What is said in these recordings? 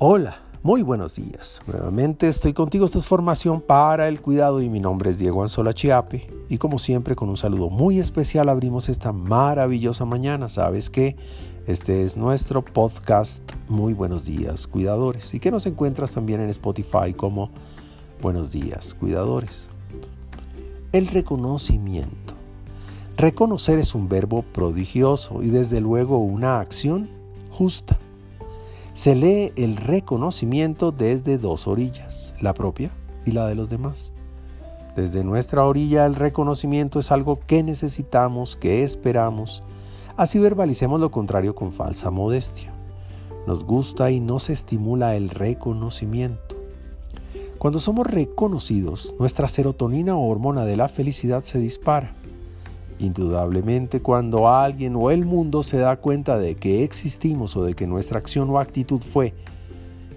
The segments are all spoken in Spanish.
Hola, muy buenos días. Nuevamente estoy contigo. Esta es formación para el cuidado y mi nombre es Diego Anzola Chiape. Y como siempre, con un saludo muy especial abrimos esta maravillosa mañana. Sabes que este es nuestro podcast Muy buenos días, cuidadores. Y que nos encuentras también en Spotify como Buenos días, cuidadores. El reconocimiento. Reconocer es un verbo prodigioso y desde luego una acción justa se lee el reconocimiento desde dos orillas, la propia y la de los demás. Desde nuestra orilla el reconocimiento es algo que necesitamos, que esperamos. Así verbalicemos lo contrario con falsa modestia. Nos gusta y nos estimula el reconocimiento. Cuando somos reconocidos, nuestra serotonina o hormona de la felicidad se dispara. Indudablemente cuando alguien o el mundo se da cuenta de que existimos o de que nuestra acción o actitud fue,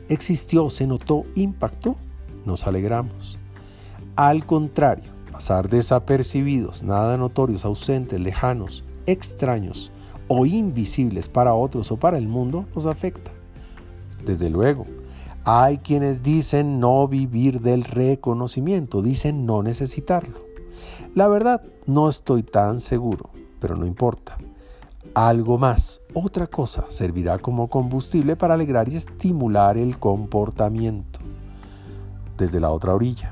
existió, se notó, impactó, nos alegramos. Al contrario, pasar desapercibidos, nada notorios, ausentes, lejanos, extraños o invisibles para otros o para el mundo nos afecta. Desde luego, hay quienes dicen no vivir del reconocimiento, dicen no necesitarlo. La verdad, no estoy tan seguro, pero no importa. Algo más, otra cosa, servirá como combustible para alegrar y estimular el comportamiento. Desde la otra orilla.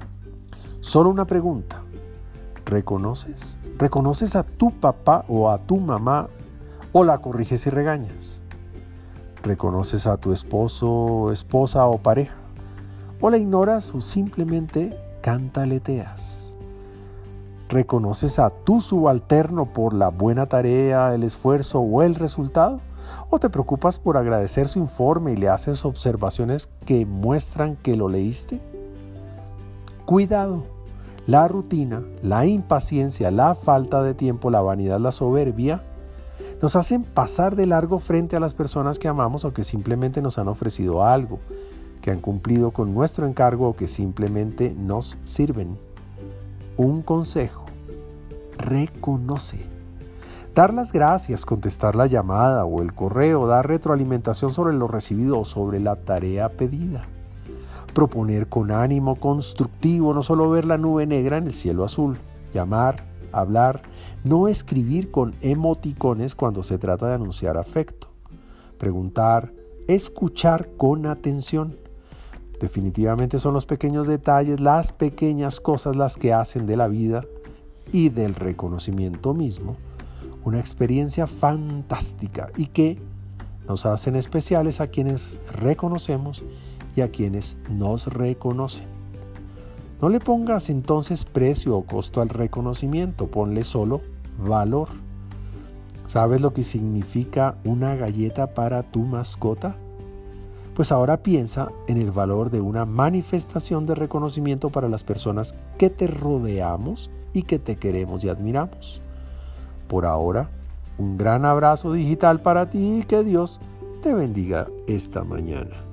Solo una pregunta. ¿Reconoces? ¿Reconoces a tu papá o a tu mamá o la corriges y regañas? ¿Reconoces a tu esposo, esposa o pareja? ¿O la ignoras o simplemente cantaleteas? ¿Reconoces a tu subalterno por la buena tarea, el esfuerzo o el resultado? ¿O te preocupas por agradecer su informe y le haces observaciones que muestran que lo leíste? Cuidado. La rutina, la impaciencia, la falta de tiempo, la vanidad, la soberbia, nos hacen pasar de largo frente a las personas que amamos o que simplemente nos han ofrecido algo, que han cumplido con nuestro encargo o que simplemente nos sirven un consejo. Reconoce. Dar las gracias, contestar la llamada o el correo, dar retroalimentación sobre lo recibido o sobre la tarea pedida. Proponer con ánimo constructivo, no solo ver la nube negra en el cielo azul. Llamar, hablar, no escribir con emoticones cuando se trata de anunciar afecto. Preguntar, escuchar con atención Definitivamente son los pequeños detalles, las pequeñas cosas las que hacen de la vida y del reconocimiento mismo una experiencia fantástica y que nos hacen especiales a quienes reconocemos y a quienes nos reconocen. No le pongas entonces precio o costo al reconocimiento, ponle solo valor. ¿Sabes lo que significa una galleta para tu mascota? Pues ahora piensa en el valor de una manifestación de reconocimiento para las personas que te rodeamos y que te queremos y admiramos. Por ahora, un gran abrazo digital para ti y que Dios te bendiga esta mañana.